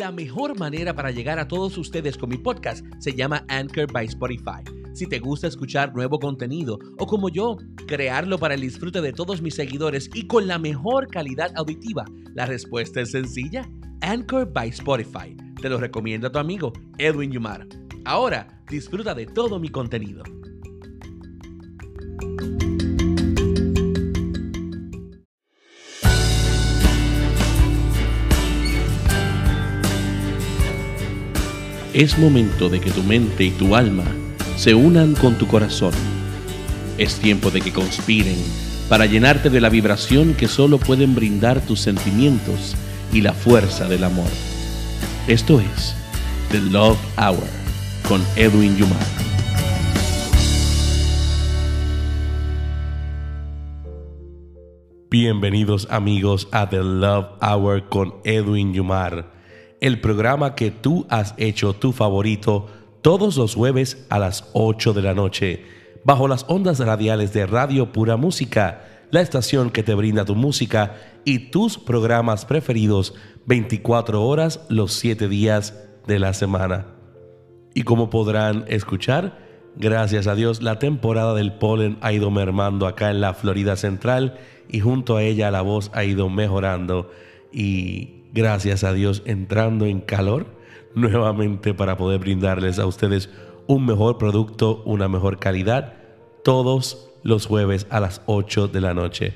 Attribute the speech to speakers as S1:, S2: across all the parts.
S1: La mejor manera para llegar a todos ustedes con mi podcast se llama Anchor by Spotify. Si te gusta escuchar nuevo contenido o como yo, crearlo para el disfrute de todos mis seguidores y con la mejor calidad auditiva, la respuesta es sencilla. Anchor by Spotify. Te lo recomiendo a tu amigo Edwin Yumar. Ahora disfruta de todo mi contenido. Es momento de que tu mente y tu alma se unan con tu corazón. Es tiempo de que conspiren para llenarte de la vibración que solo pueden brindar tus sentimientos y la fuerza del amor. Esto es The Love Hour con Edwin Yumar. Bienvenidos amigos a The Love Hour con Edwin Yumar el programa que tú has hecho tu favorito todos los jueves a las 8 de la noche, bajo las ondas radiales de Radio Pura Música, la estación que te brinda tu música y tus programas preferidos 24 horas los 7 días de la semana. Y como podrán escuchar, gracias a Dios la temporada del polen ha ido mermando acá en la Florida Central y junto a ella la voz ha ido mejorando y gracias a Dios, entrando en calor nuevamente para poder brindarles a ustedes un mejor producto, una mejor calidad, todos los jueves a las 8 de la noche.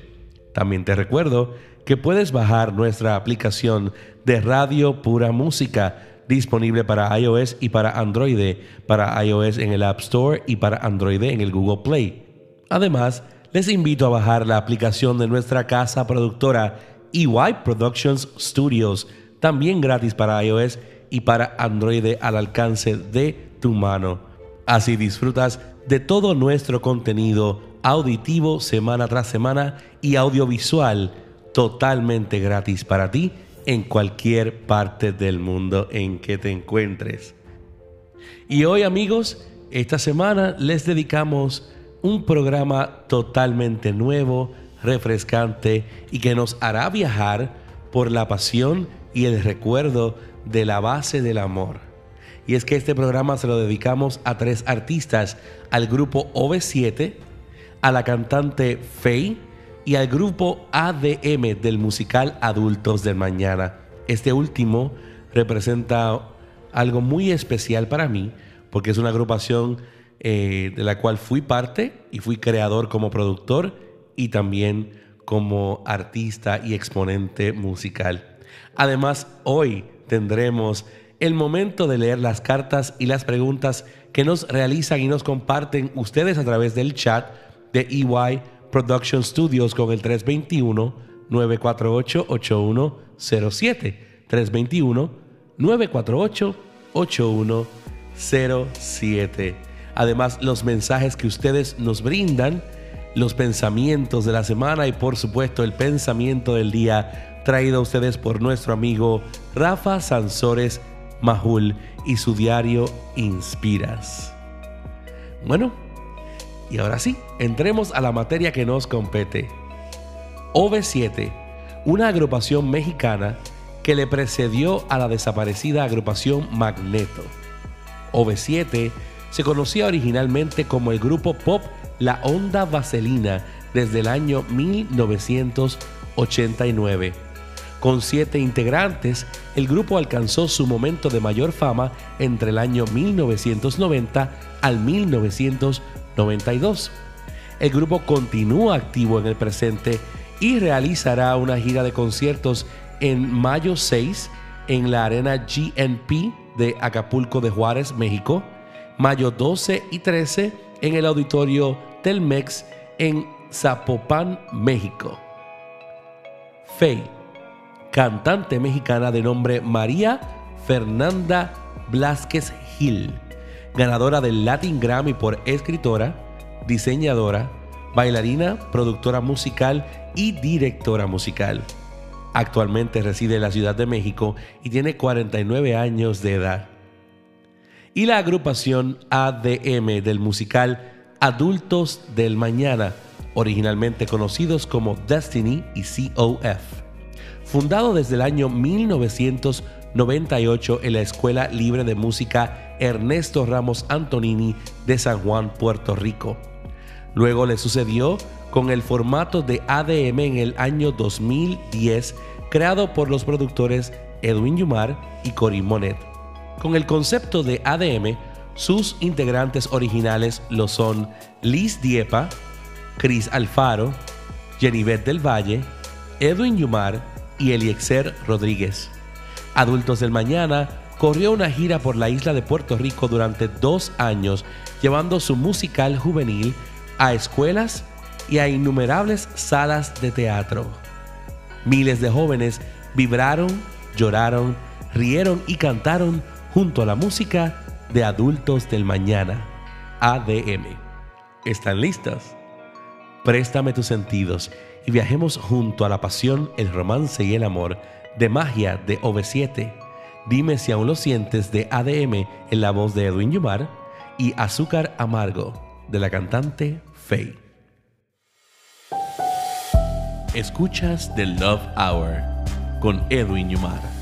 S1: También te recuerdo que puedes bajar nuestra aplicación de Radio Pura Música disponible para iOS y para Android, para iOS en el App Store y para Android en el Google Play. Además, les invito a bajar la aplicación de nuestra casa productora EY Productions Studios, también gratis para iOS y para Android al alcance de tu mano. Así disfrutas de todo nuestro contenido auditivo semana tras semana y audiovisual totalmente gratis para ti en cualquier parte del mundo en que te encuentres. Y hoy amigos, esta semana les dedicamos un programa totalmente nuevo, refrescante y que nos hará viajar por la pasión y el recuerdo de la base del amor. Y es que este programa se lo dedicamos a tres artistas, al grupo OV7, a la cantante Faye y al grupo ADM del musical Adultos del Mañana. Este último representa algo muy especial para mí porque es una agrupación eh, de la cual fui parte y fui creador como productor y también como artista y exponente musical. Además, hoy tendremos el momento de leer las cartas y las preguntas que nos realizan y nos comparten ustedes a través del chat de EY Production Studios con el 321-948-8107. 321-948-8107. Además, los mensajes que ustedes nos brindan los pensamientos de la semana y por supuesto el pensamiento del día traído a ustedes por nuestro amigo Rafa Sansores Majul y su diario Inspiras. Bueno, y ahora sí, entremos a la materia que nos compete. OV7, una agrupación mexicana que le precedió a la desaparecida agrupación Magneto. OV7 se conocía originalmente como el grupo pop la onda vaselina desde el año 1989. Con siete integrantes, el grupo alcanzó su momento de mayor fama entre el año 1990 al 1992. El grupo continúa activo en el presente y realizará una gira de conciertos en mayo 6 en la arena GNP de Acapulco de Juárez, México, mayo 12 y 13 en el auditorio Telmex en Zapopan, México. Faye, cantante mexicana de nombre María Fernanda Blasquez Gil, ganadora del Latin Grammy por escritora, diseñadora, bailarina, productora musical y directora musical. Actualmente reside en la Ciudad de México y tiene 49 años de edad y la agrupación ADM del musical Adultos del Mañana, originalmente conocidos como Destiny y COF. Fundado desde el año 1999 98 en la Escuela Libre de Música Ernesto Ramos Antonini de San Juan, Puerto Rico. Luego le sucedió con el formato de ADM en el año 2010, creado por los productores Edwin Yumar y Cory Monet. Con el concepto de ADM, sus integrantes originales lo son Liz Diepa, Chris Alfaro, Jenivet del Valle, Edwin Yumar y Eliezer Rodríguez. Adultos del Mañana corrió una gira por la isla de Puerto Rico durante dos años, llevando su musical juvenil a escuelas y a innumerables salas de teatro. Miles de jóvenes vibraron, lloraron, rieron y cantaron junto a la música de Adultos del Mañana, ADM. ¿Están listas? Préstame tus sentidos y viajemos junto a la pasión, el romance y el amor de magia de OV7. Dime si aún lo sientes de ADM en la voz de Edwin Yumar y Azúcar Amargo de la cantante Faye. Escuchas The Love Hour con Edwin Yumar.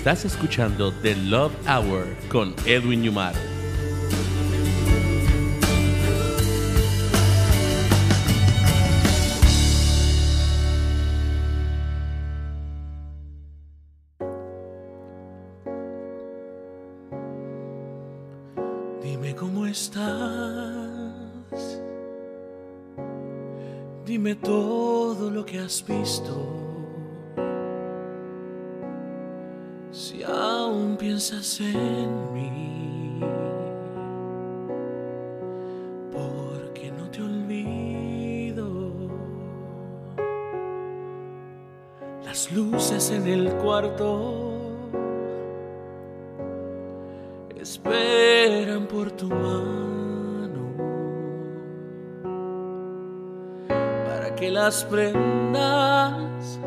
S1: Estás escuchando The Love Hour con Edwin Yumar.
S2: prendas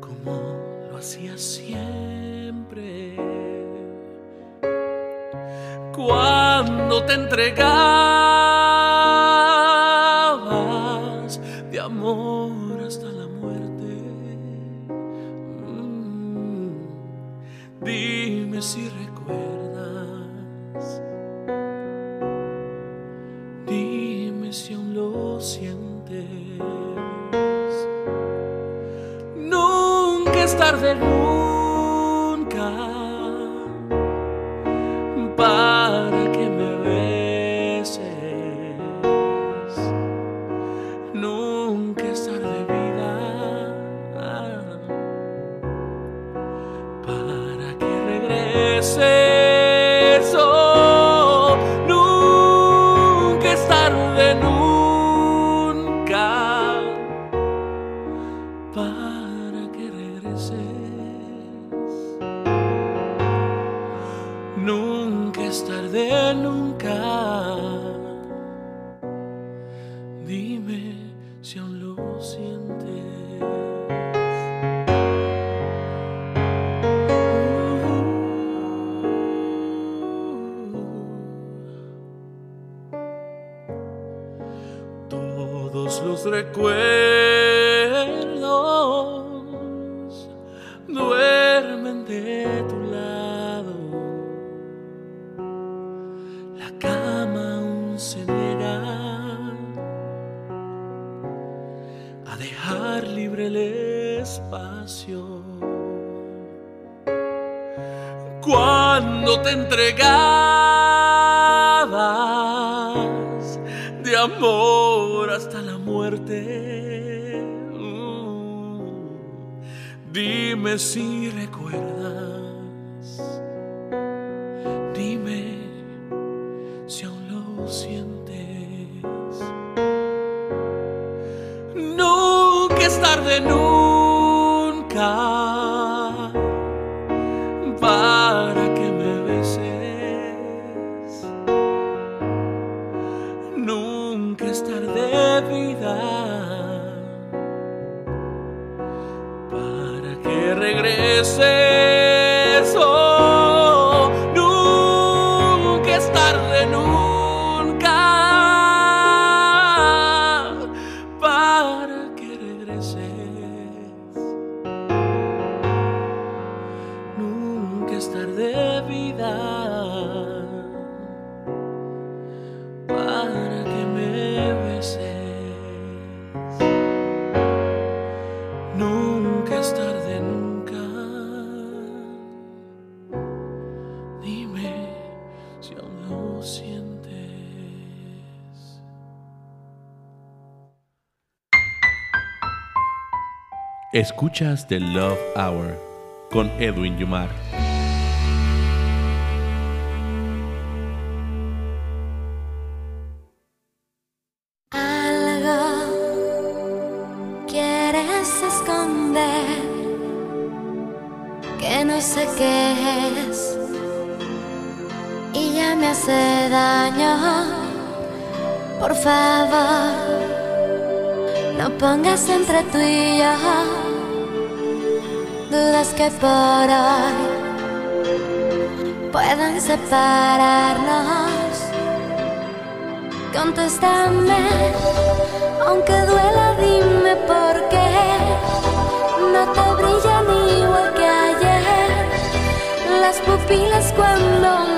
S2: como lo hacía siempre. Cuando te entregas hacer tarde nunca.
S1: Escuchas The Love Hour con Edwin Yumar.
S3: Algo quieres esconder que no sé qué es y ya me hace daño. Por favor, no pongas entre tú y yo que por hoy puedan separarnos. Contéstame, aunque duela, dime por qué no te brillan igual que ayer las pupilas cuando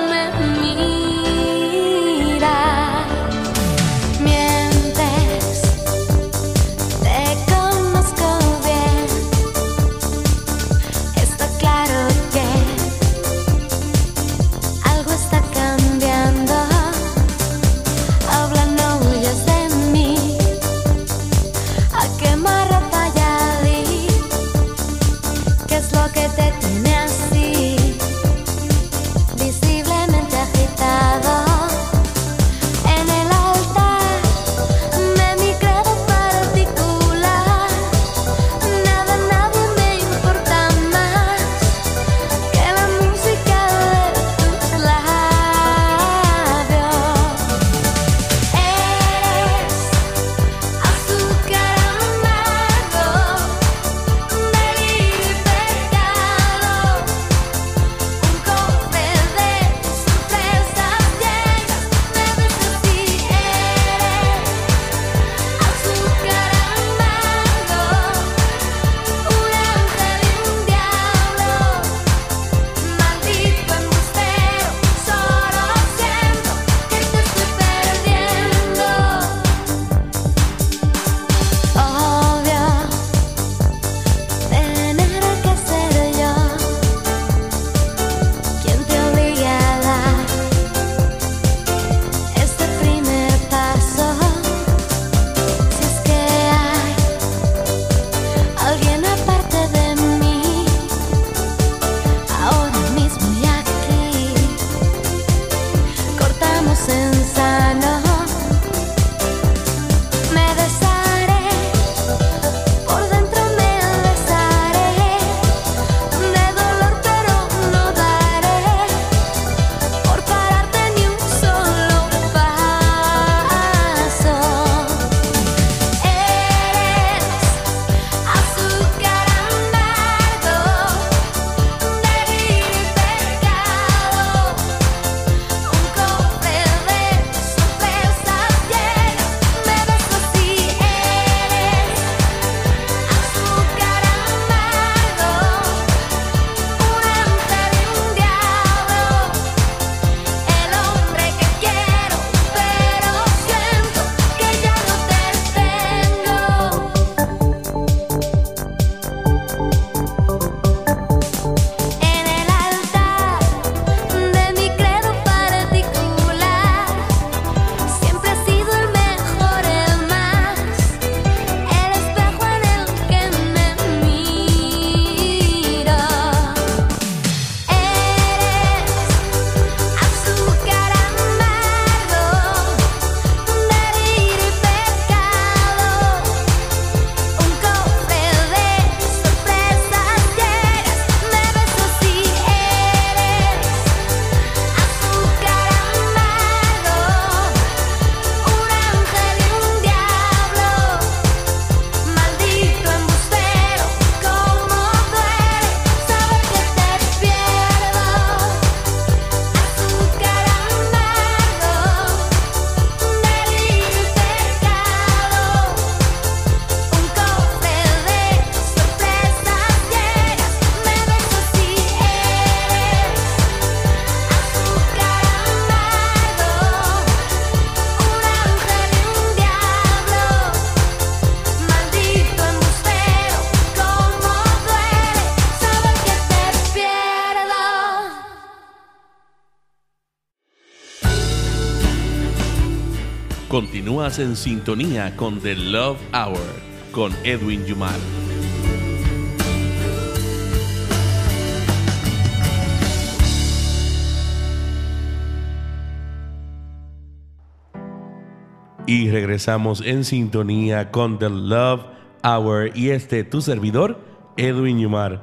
S1: Continúas en sintonía con The Love Hour con Edwin Yumar Y regresamos en sintonía con The Love Hour y este tu servidor, Edwin Yumar.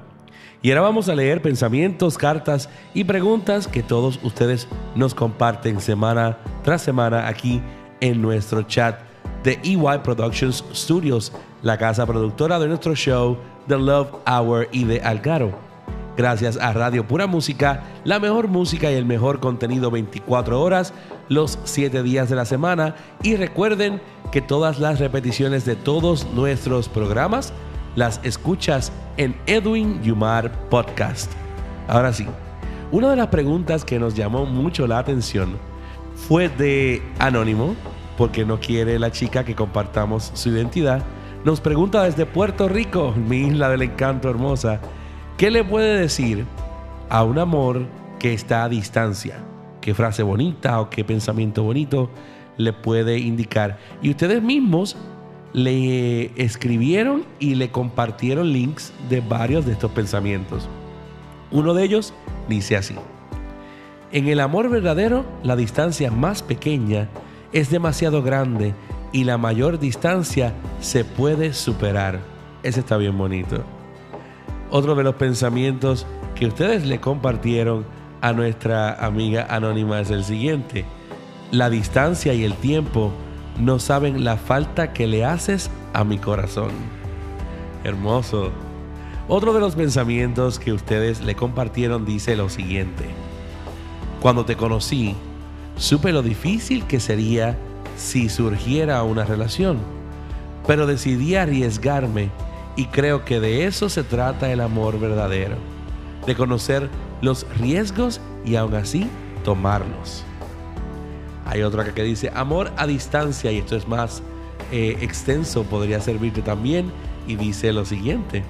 S1: Y ahora vamos a leer pensamientos, cartas y preguntas que todos ustedes nos comparten semana tras semana aquí en en nuestro chat de EY Productions Studios, la casa productora de nuestro show The Love Hour y de Algaro. Gracias a Radio Pura Música, la mejor música y el mejor contenido 24 horas, los 7 días de la semana. Y recuerden que todas las repeticiones de todos nuestros programas las escuchas en Edwin Yumar Podcast. Ahora sí, una de las preguntas que nos llamó mucho la atención fue de Anónimo, porque no quiere la chica que compartamos su identidad. Nos pregunta desde Puerto Rico, mi isla del encanto hermosa, ¿qué le puede decir a un amor que está a distancia? ¿Qué frase bonita o qué pensamiento bonito le puede indicar? Y ustedes mismos le escribieron y le compartieron links de varios de estos pensamientos. Uno de ellos dice así. En el amor verdadero, la distancia más pequeña es demasiado grande y la mayor distancia se puede superar. Ese está bien bonito. Otro de los pensamientos que ustedes le compartieron a nuestra amiga anónima es el siguiente. La distancia y el tiempo no saben la falta que le haces a mi corazón. Hermoso. Otro de los pensamientos que ustedes le compartieron dice lo siguiente. Cuando te conocí, supe lo difícil que sería si surgiera una relación, pero decidí arriesgarme y creo que de eso se trata el amor verdadero, de conocer los riesgos y aún así tomarlos. Hay otra que dice amor a distancia y esto es más eh, extenso, podría servirte también y dice lo siguiente,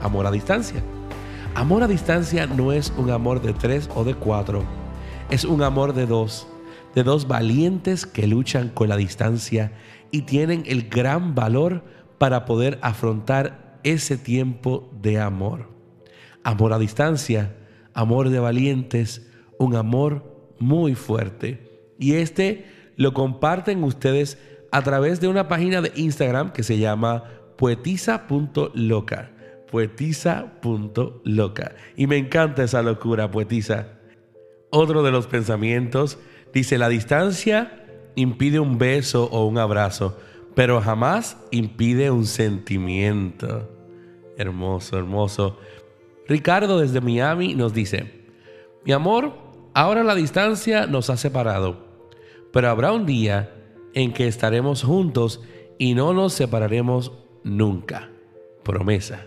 S1: amor a distancia. Amor a distancia no es un amor de tres o de cuatro, es un amor de dos de dos valientes que luchan con la distancia y tienen el gran valor para poder afrontar ese tiempo de amor. Amor a distancia, amor de valientes, un amor muy fuerte. Y este lo comparten ustedes a través de una página de Instagram que se llama poetisa.loca. Poetisa.loca. Y me encanta esa locura, poetisa. Otro de los pensamientos Dice, la distancia impide un beso o un abrazo, pero jamás impide un sentimiento. Hermoso, hermoso. Ricardo desde Miami nos dice, mi amor, ahora la distancia nos ha separado, pero habrá un día en que estaremos juntos y no nos separaremos nunca. Promesa.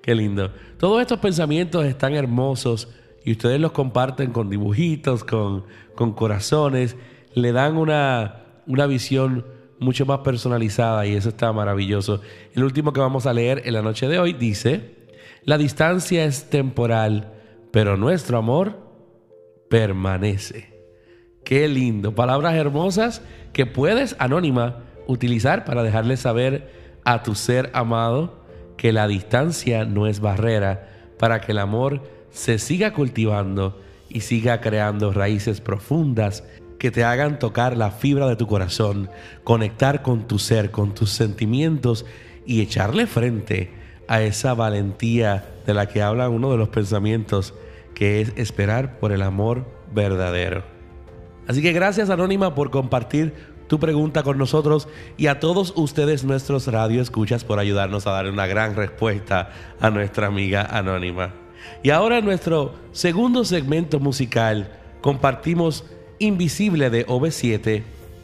S1: Qué lindo. Todos estos pensamientos están hermosos y ustedes los comparten con dibujitos, con, con corazones, le dan una, una visión mucho más personalizada y eso está maravilloso. El último que vamos a leer en la noche de hoy dice, la distancia es temporal, pero nuestro amor permanece. Qué lindo. Palabras hermosas que puedes, anónima, utilizar para dejarle saber a tu ser amado que la distancia no es barrera para que el amor se siga cultivando y siga creando raíces profundas que te hagan tocar la fibra de tu corazón, conectar con tu ser, con tus sentimientos y echarle frente a esa valentía de la que habla uno de los pensamientos, que es esperar por el amor verdadero. Así que gracias Anónima por compartir tu pregunta con nosotros y a todos ustedes nuestros radio escuchas por ayudarnos a dar una gran respuesta a nuestra amiga Anónima. Y ahora en nuestro segundo segmento musical compartimos Invisible de OV7,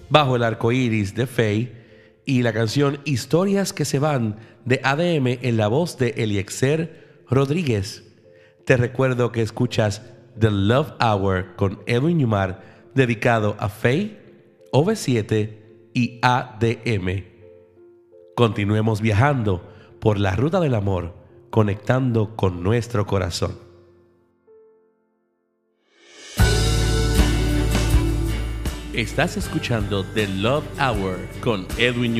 S1: Bajo el arco iris de Faye y la canción Historias que se van de ADM en la voz de Eliezer Rodríguez. Te recuerdo que escuchas The Love Hour con Edwin Yumar, dedicado a Faye, OV7 y ADM. Continuemos viajando por la ruta del amor conectando con nuestro corazón. Estás escuchando The Love Hour con Edwin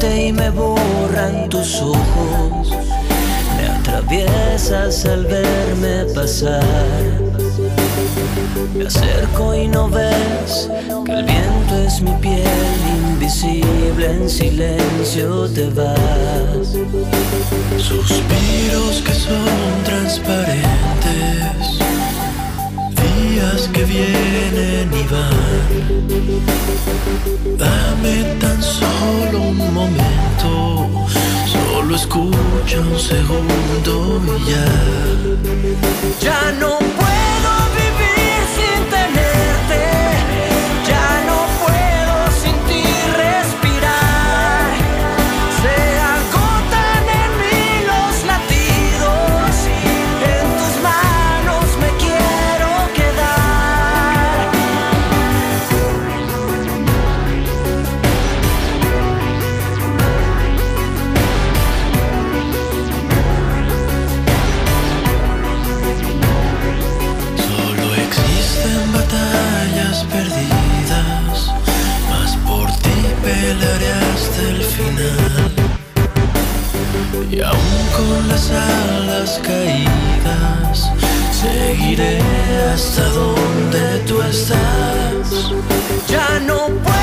S1: Newmar.
S4: al verme pasar. Me acerco y no ves que el viento es mi piel invisible, en silencio te vas.
S2: Suspiros que son transparentes, que vienen y van. Dame tan solo un momento, solo escucha un segundo y ya.
S4: Ya no puedo.
S2: Y aún con las alas caídas, seguiré hasta donde tú estás.
S4: Ya no puedo.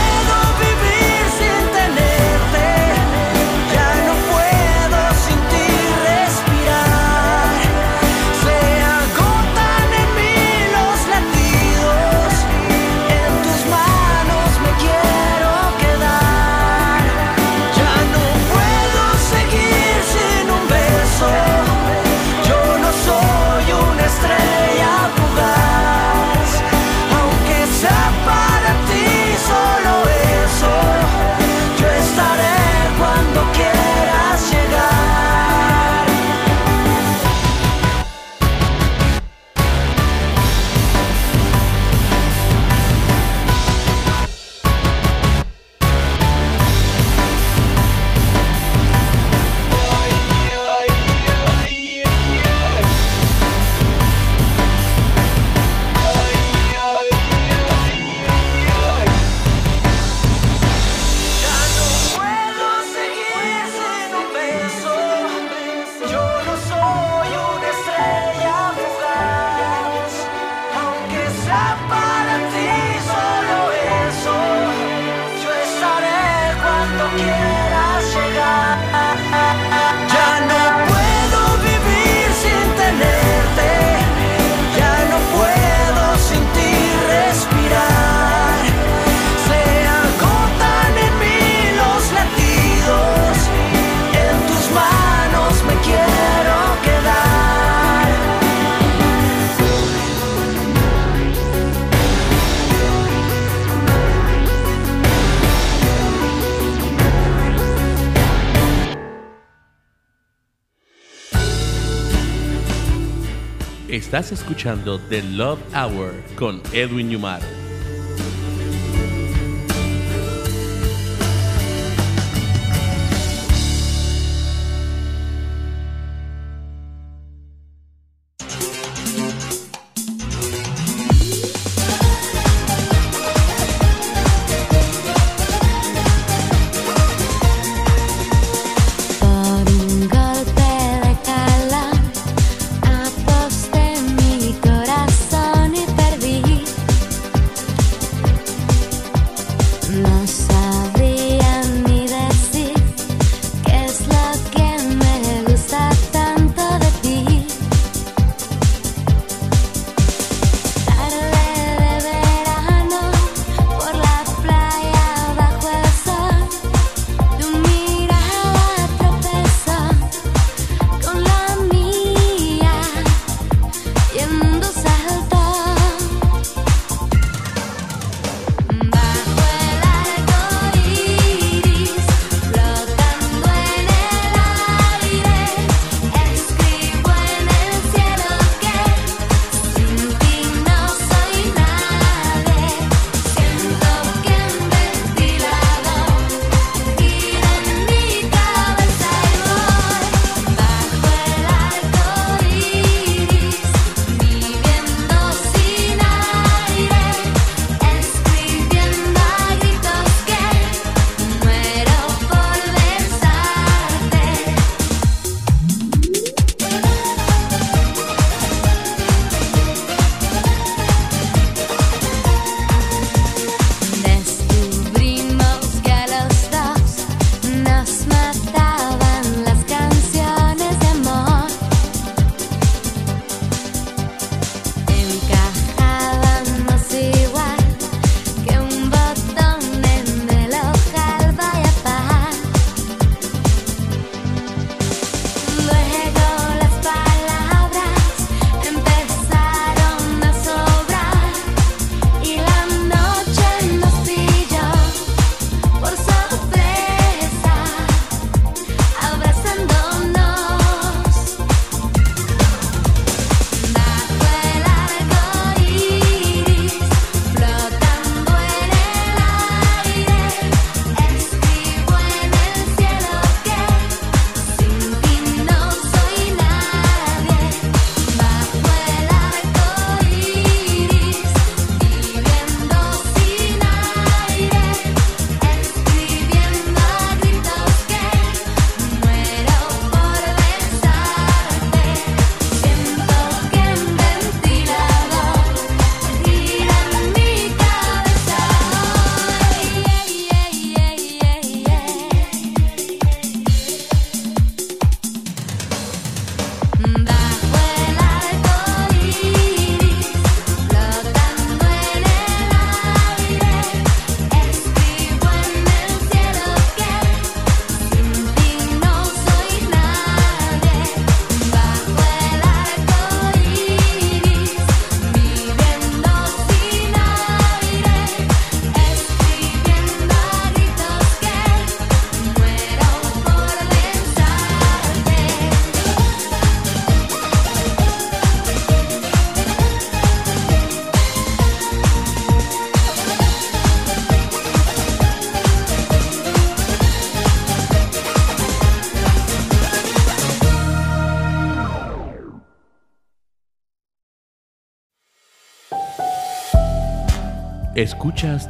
S1: Estás escuchando The Love Hour con Edwin Yumar.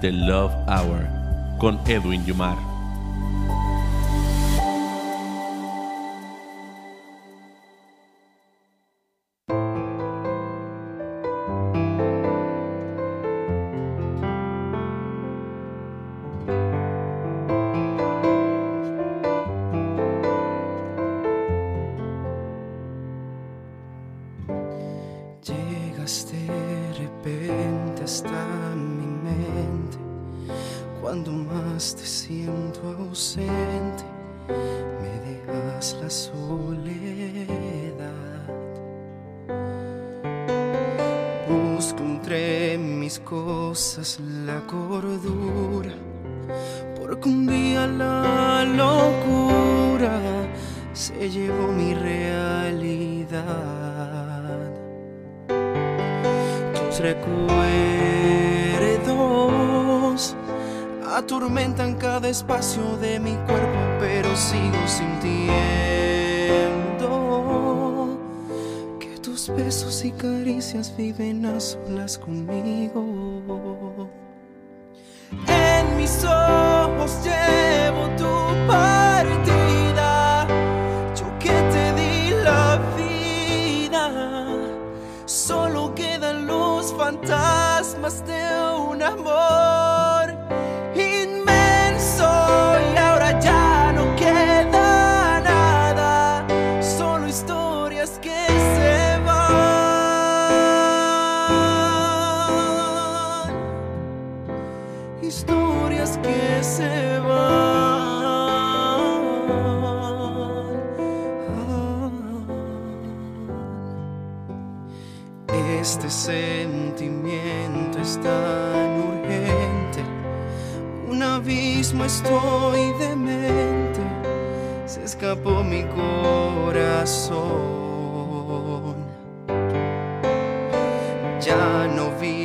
S1: The Love Hour con Edwin Yumar.
S5: Recuerdos atormentan cada espacio de mi cuerpo, pero sigo sintiendo que tus besos y caricias viven a solas conmigo. Estoy demente, se escapó mi corazón. Ya no vive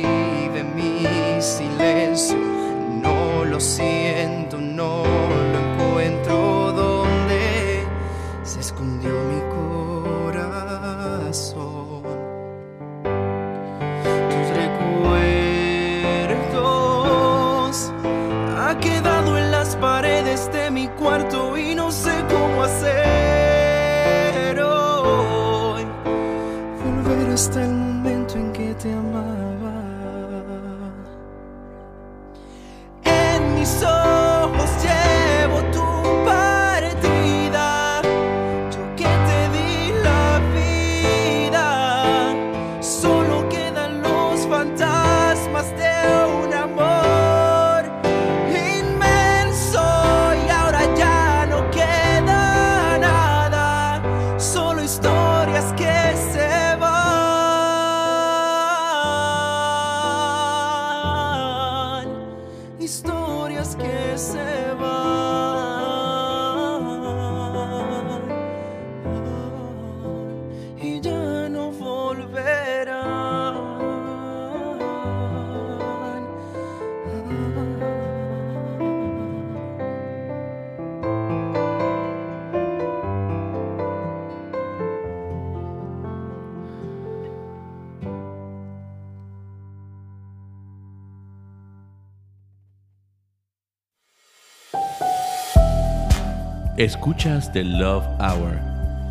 S1: Escuchas The Love Hour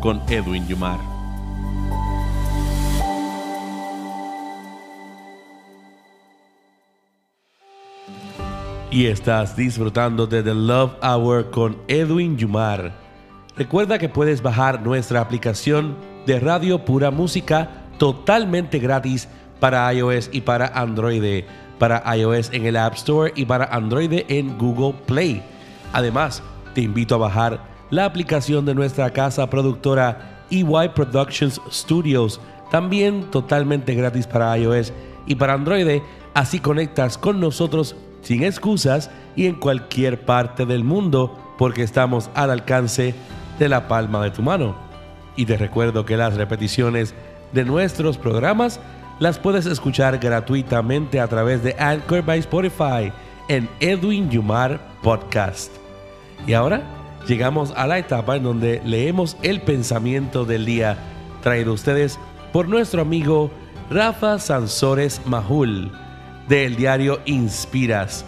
S1: con Edwin Yumar. Y estás disfrutando de The Love Hour con Edwin Yumar. Recuerda que puedes bajar nuestra aplicación de Radio Pura Música totalmente gratis para iOS y para Android. Para iOS en el App Store y para Android en Google Play. Además, te invito a bajar la aplicación de nuestra casa productora EY Productions Studios, también totalmente gratis para iOS y para Android. Así conectas con nosotros sin excusas y en cualquier parte del mundo porque estamos al alcance de la palma de tu mano. Y te recuerdo que las repeticiones de nuestros programas las puedes escuchar gratuitamente a través de Anchor by Spotify en Edwin Yumar Podcast. Y ahora llegamos a la etapa en donde leemos el pensamiento del día traído ustedes por nuestro amigo Rafa Sansores Majul. del diario Inspiras.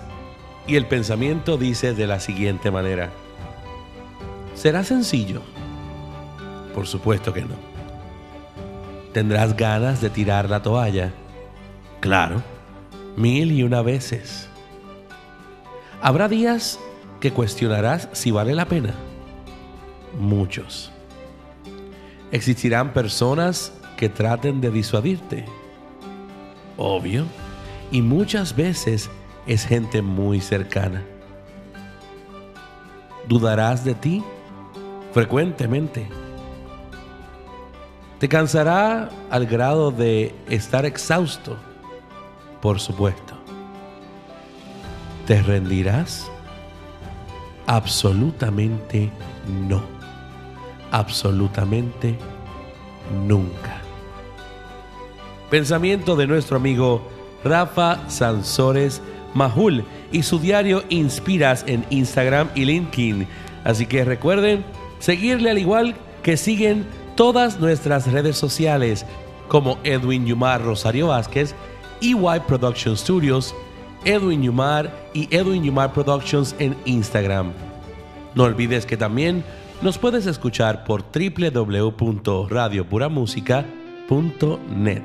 S1: Y el pensamiento dice de la siguiente manera. ¿Será sencillo? Por supuesto que no. ¿Tendrás ganas de tirar la toalla? Claro, mil y una veces. ¿Habrá días que cuestionarás si vale la pena? Muchos. ¿Existirán personas que traten de disuadirte? Obvio. Y muchas veces es gente muy cercana. ¿Dudarás de ti? Frecuentemente. ¿Te cansará al grado de estar exhausto? Por supuesto. ¿Te rendirás? Absolutamente no. Absolutamente nunca. Pensamiento de nuestro amigo Rafa Sansores Mahul y su diario Inspiras en Instagram y LinkedIn. Así que recuerden seguirle al igual que siguen todas nuestras redes sociales como Edwin Yumar Rosario Vázquez, EY Production Studios, Edwin Yumar y Edwin Yumar Productions en Instagram. No olvides que también nos puedes escuchar por www.radiopuramusica.net.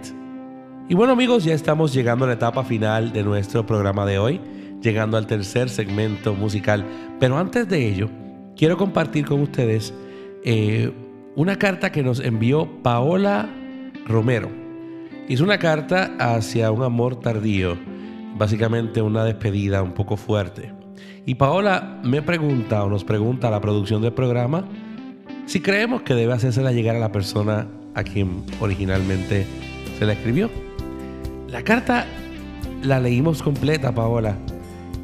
S1: Y bueno amigos, ya estamos llegando a la etapa final de nuestro programa de hoy, llegando al tercer segmento musical. Pero antes de ello, quiero compartir con ustedes eh, una carta que nos envió Paola Romero. Hizo una carta hacia un amor tardío, básicamente una despedida un poco fuerte. Y Paola me pregunta o nos pregunta a la producción del programa si creemos que debe hacérsela llegar a la persona a quien originalmente se la escribió. La carta la leímos completa, Paola,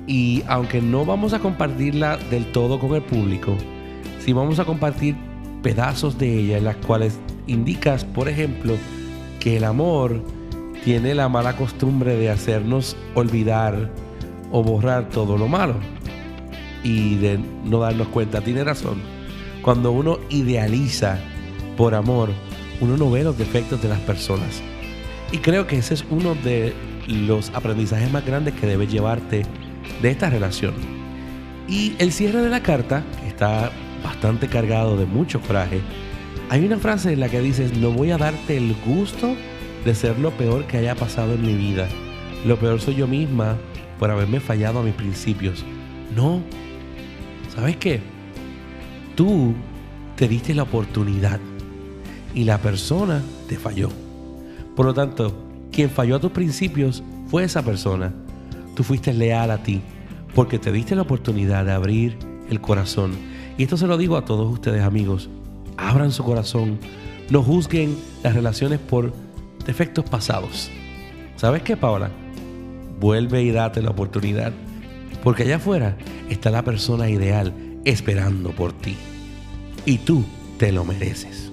S1: y aunque no vamos a compartirla del todo con el público, sí vamos a compartir pedazos de ella en las cuales indicas, por ejemplo, que el amor tiene la mala costumbre de hacernos olvidar o borrar todo lo malo y de no darnos cuenta. Tiene razón. Cuando uno idealiza por amor, uno no ve los defectos de las personas. Y creo que ese es uno de los aprendizajes más grandes que debes llevarte de esta relación. Y el cierre de la carta, está bastante cargado de mucho coraje, hay una frase en la que dices, no voy a darte el gusto de ser lo peor que haya pasado en mi vida. Lo peor soy yo misma por haberme fallado a mis principios. No, ¿sabes qué? Tú te diste la oportunidad y la persona te falló. Por lo tanto, quien falló a tus principios fue esa persona. Tú fuiste leal a ti porque te diste la oportunidad de abrir el corazón. Y esto se lo digo a todos ustedes amigos. Abran su corazón. No juzguen las relaciones por defectos pasados. ¿Sabes qué, Paola? Vuelve y date la oportunidad. Porque allá afuera está la persona ideal esperando por ti. Y tú te lo mereces.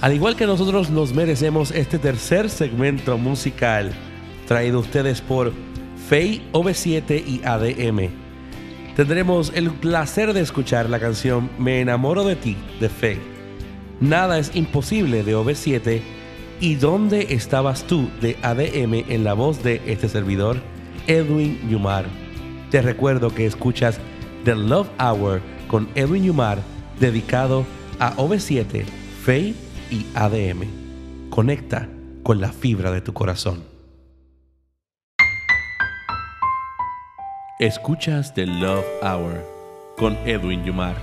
S1: Al igual que nosotros nos merecemos este tercer segmento musical traído a ustedes por Fey OV7 y ADM. Tendremos el placer de escuchar la canción Me enamoro de ti de Fey. Nada es imposible de OV7 y ¿Dónde estabas tú de ADM en la voz de este servidor, Edwin Yumar? Te recuerdo que escuchas The Love Hour con Edwin Yumar dedicado a OV7, Faye y ADM. Conecta con la fibra de tu corazón. Escuchas The Love Hour con Edwin Yumar.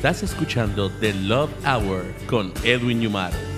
S3: Estás escuchando The Love Hour con Edwin Yumar.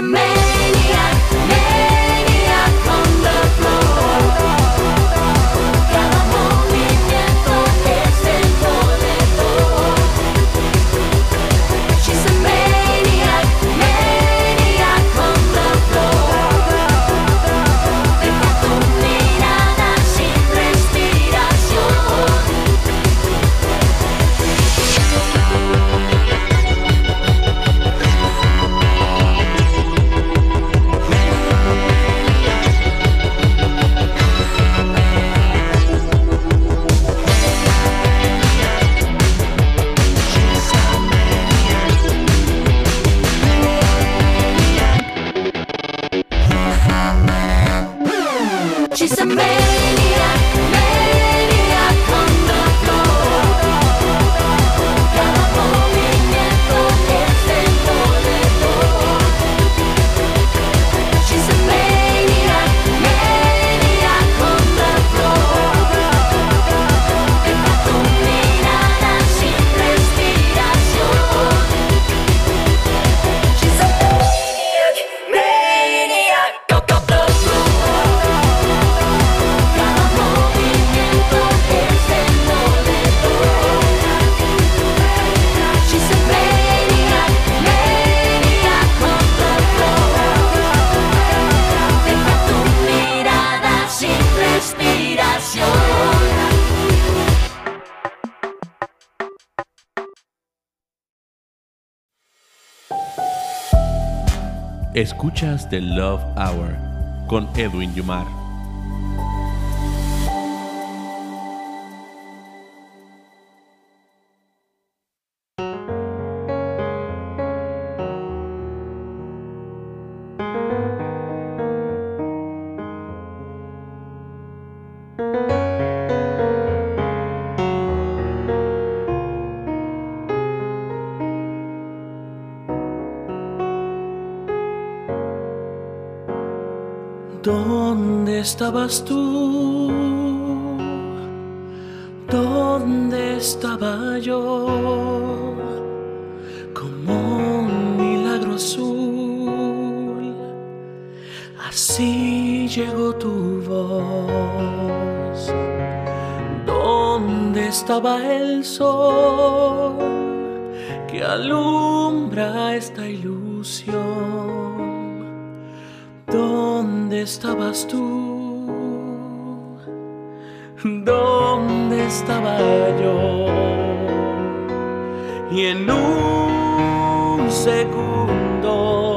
S3: a maniac. Escuchas The Love Hour con Edwin Yumar.
S2: Estabas tú? ¿Dónde estaba yo? Como un milagro azul, así llegó tu voz. ¿Dónde estaba el sol que alumbra esta ilusión. ¿Dónde estabas tú? En un segundo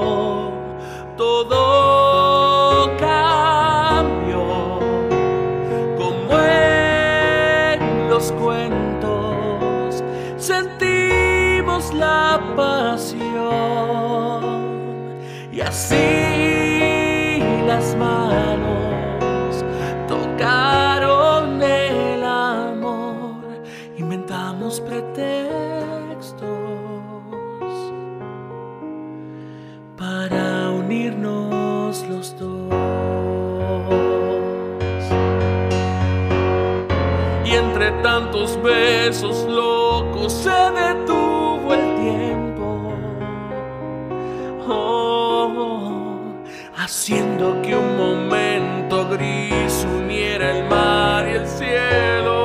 S2: haciendo que un momento gris uniera el mar y el cielo.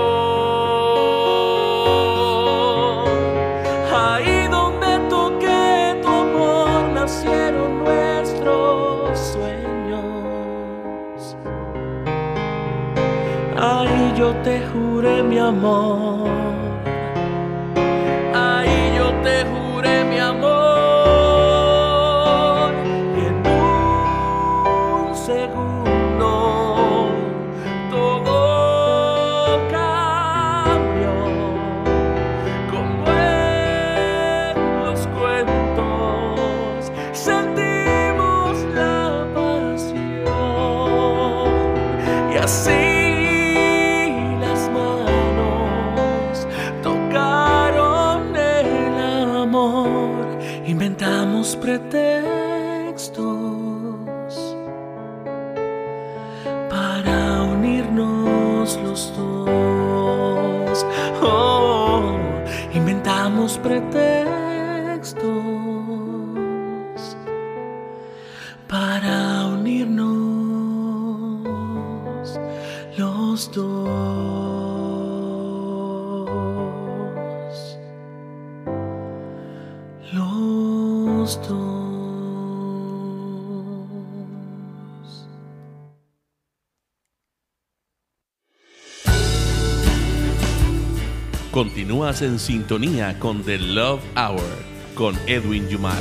S2: Ahí donde toqué tu amor nacieron nuestros sueños. Ahí yo te juré mi amor.
S1: En sintonía con The Love Hour con Edwin Yumar.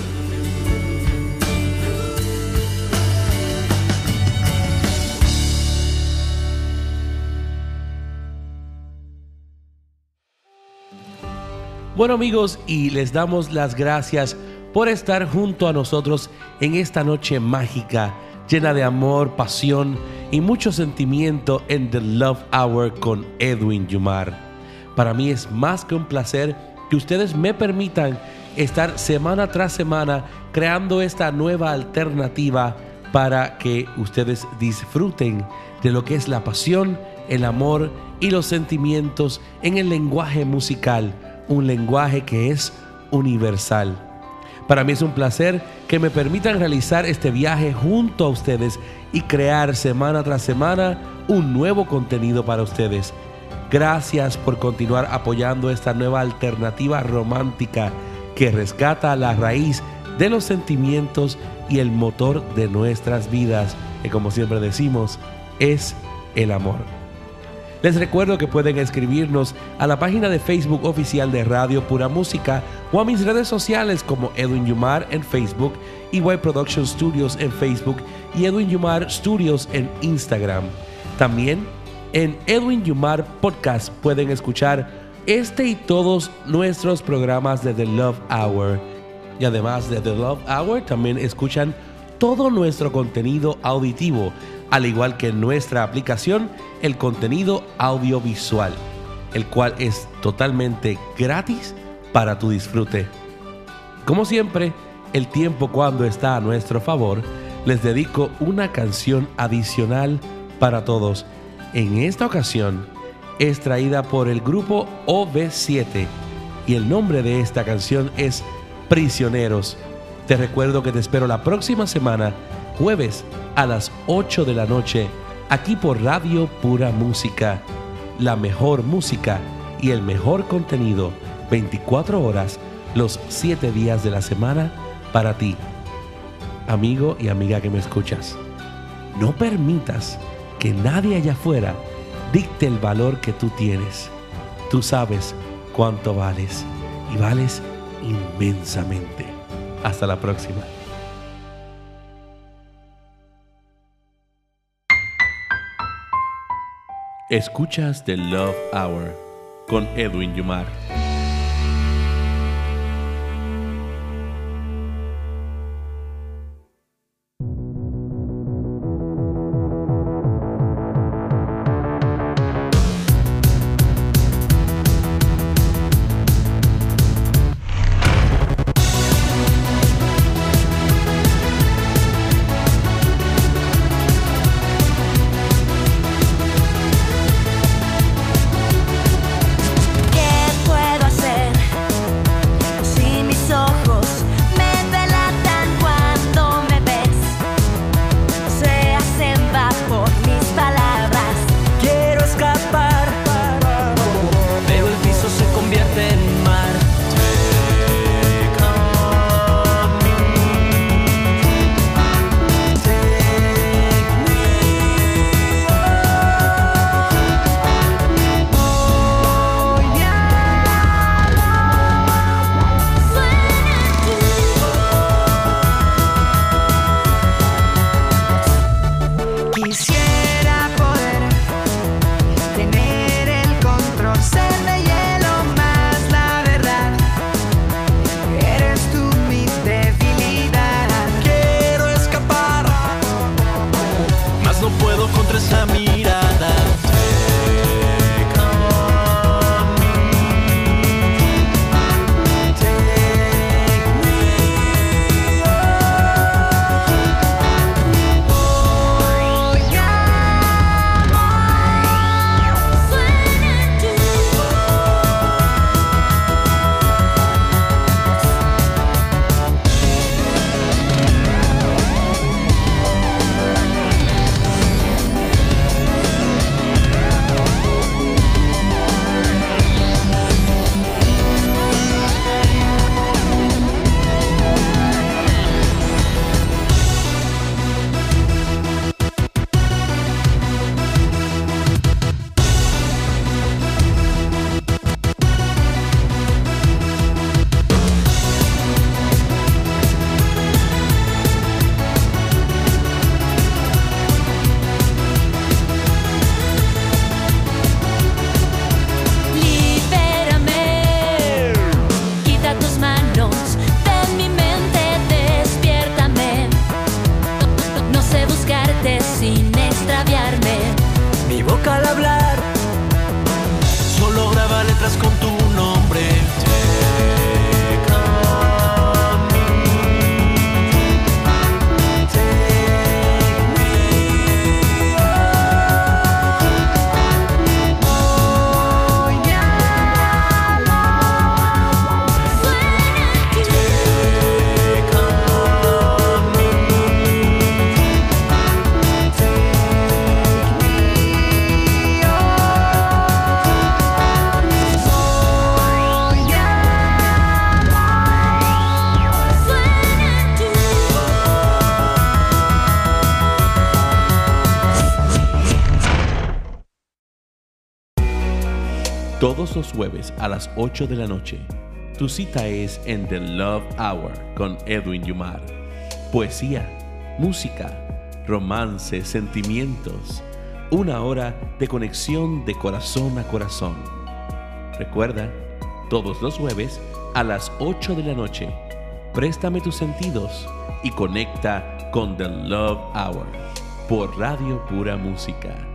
S1: Bueno amigos, y les damos las gracias por estar junto a nosotros en esta noche mágica, llena de amor, pasión y mucho sentimiento en The Love Hour con Edwin Yumar. Para mí es más que un placer que ustedes me permitan estar semana tras semana creando esta nueva alternativa para que ustedes disfruten de lo que es la pasión, el amor y los sentimientos en el lenguaje musical, un lenguaje que es universal. Para mí es un placer que me permitan realizar este viaje junto a ustedes y crear semana tras semana un nuevo contenido para ustedes. Gracias por continuar apoyando esta nueva alternativa romántica que rescata la raíz de los sentimientos y el motor de nuestras vidas, que como siempre decimos, es el amor. Les recuerdo que pueden escribirnos a la página de Facebook oficial de Radio Pura Música o a mis redes sociales como Edwin Yumar en Facebook, EY Production Studios en Facebook y Edwin Yumar Studios en Instagram. También en Edwin Yumar Podcast pueden escuchar este y todos nuestros programas de The Love Hour. Y además de The Love Hour, también escuchan todo nuestro contenido auditivo, al igual que en nuestra aplicación, el contenido audiovisual, el cual es totalmente gratis para tu disfrute. Como siempre, el tiempo cuando está a nuestro favor, les dedico una canción adicional para todos. En esta ocasión es traída por el grupo OV7 y el nombre de esta canción es Prisioneros. Te recuerdo que te espero la próxima semana, jueves a las 8 de la noche, aquí por Radio Pura Música. La mejor música y el mejor contenido, 24 horas, los siete días de la semana para ti. Amigo y amiga que me escuchas, no permitas que nadie allá afuera dicte el valor que tú tienes. Tú sabes cuánto vales y vales inmensamente. Hasta la próxima. Escuchas The Love Hour con Edwin Yumar. Todos los jueves a las 8 de la noche, tu cita es en The Love Hour con Edwin Yumar. Poesía, música, romance, sentimientos. Una hora de conexión de corazón a corazón. Recuerda, todos los jueves a las 8 de la noche, préstame tus sentidos y conecta con The Love Hour por Radio Pura Música.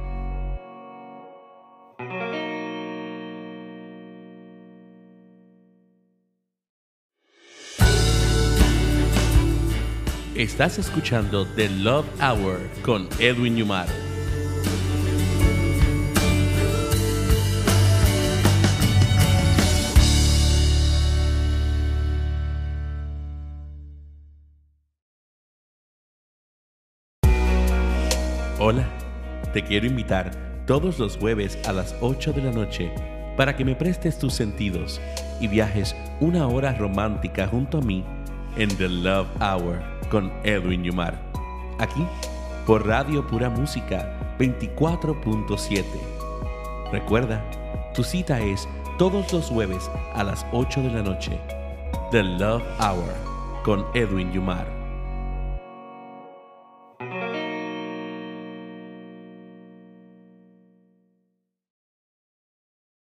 S1: Estás escuchando The Love Hour con Edwin Newmar. Hola, te quiero invitar todos los jueves a las 8 de la noche para que me prestes tus sentidos y viajes una hora romántica junto a mí en The Love Hour con Edwin Yumar. Aquí por Radio Pura Música 24.7. Recuerda, tu cita es todos los jueves a las 8 de la noche. The Love Hour con Edwin Yumar.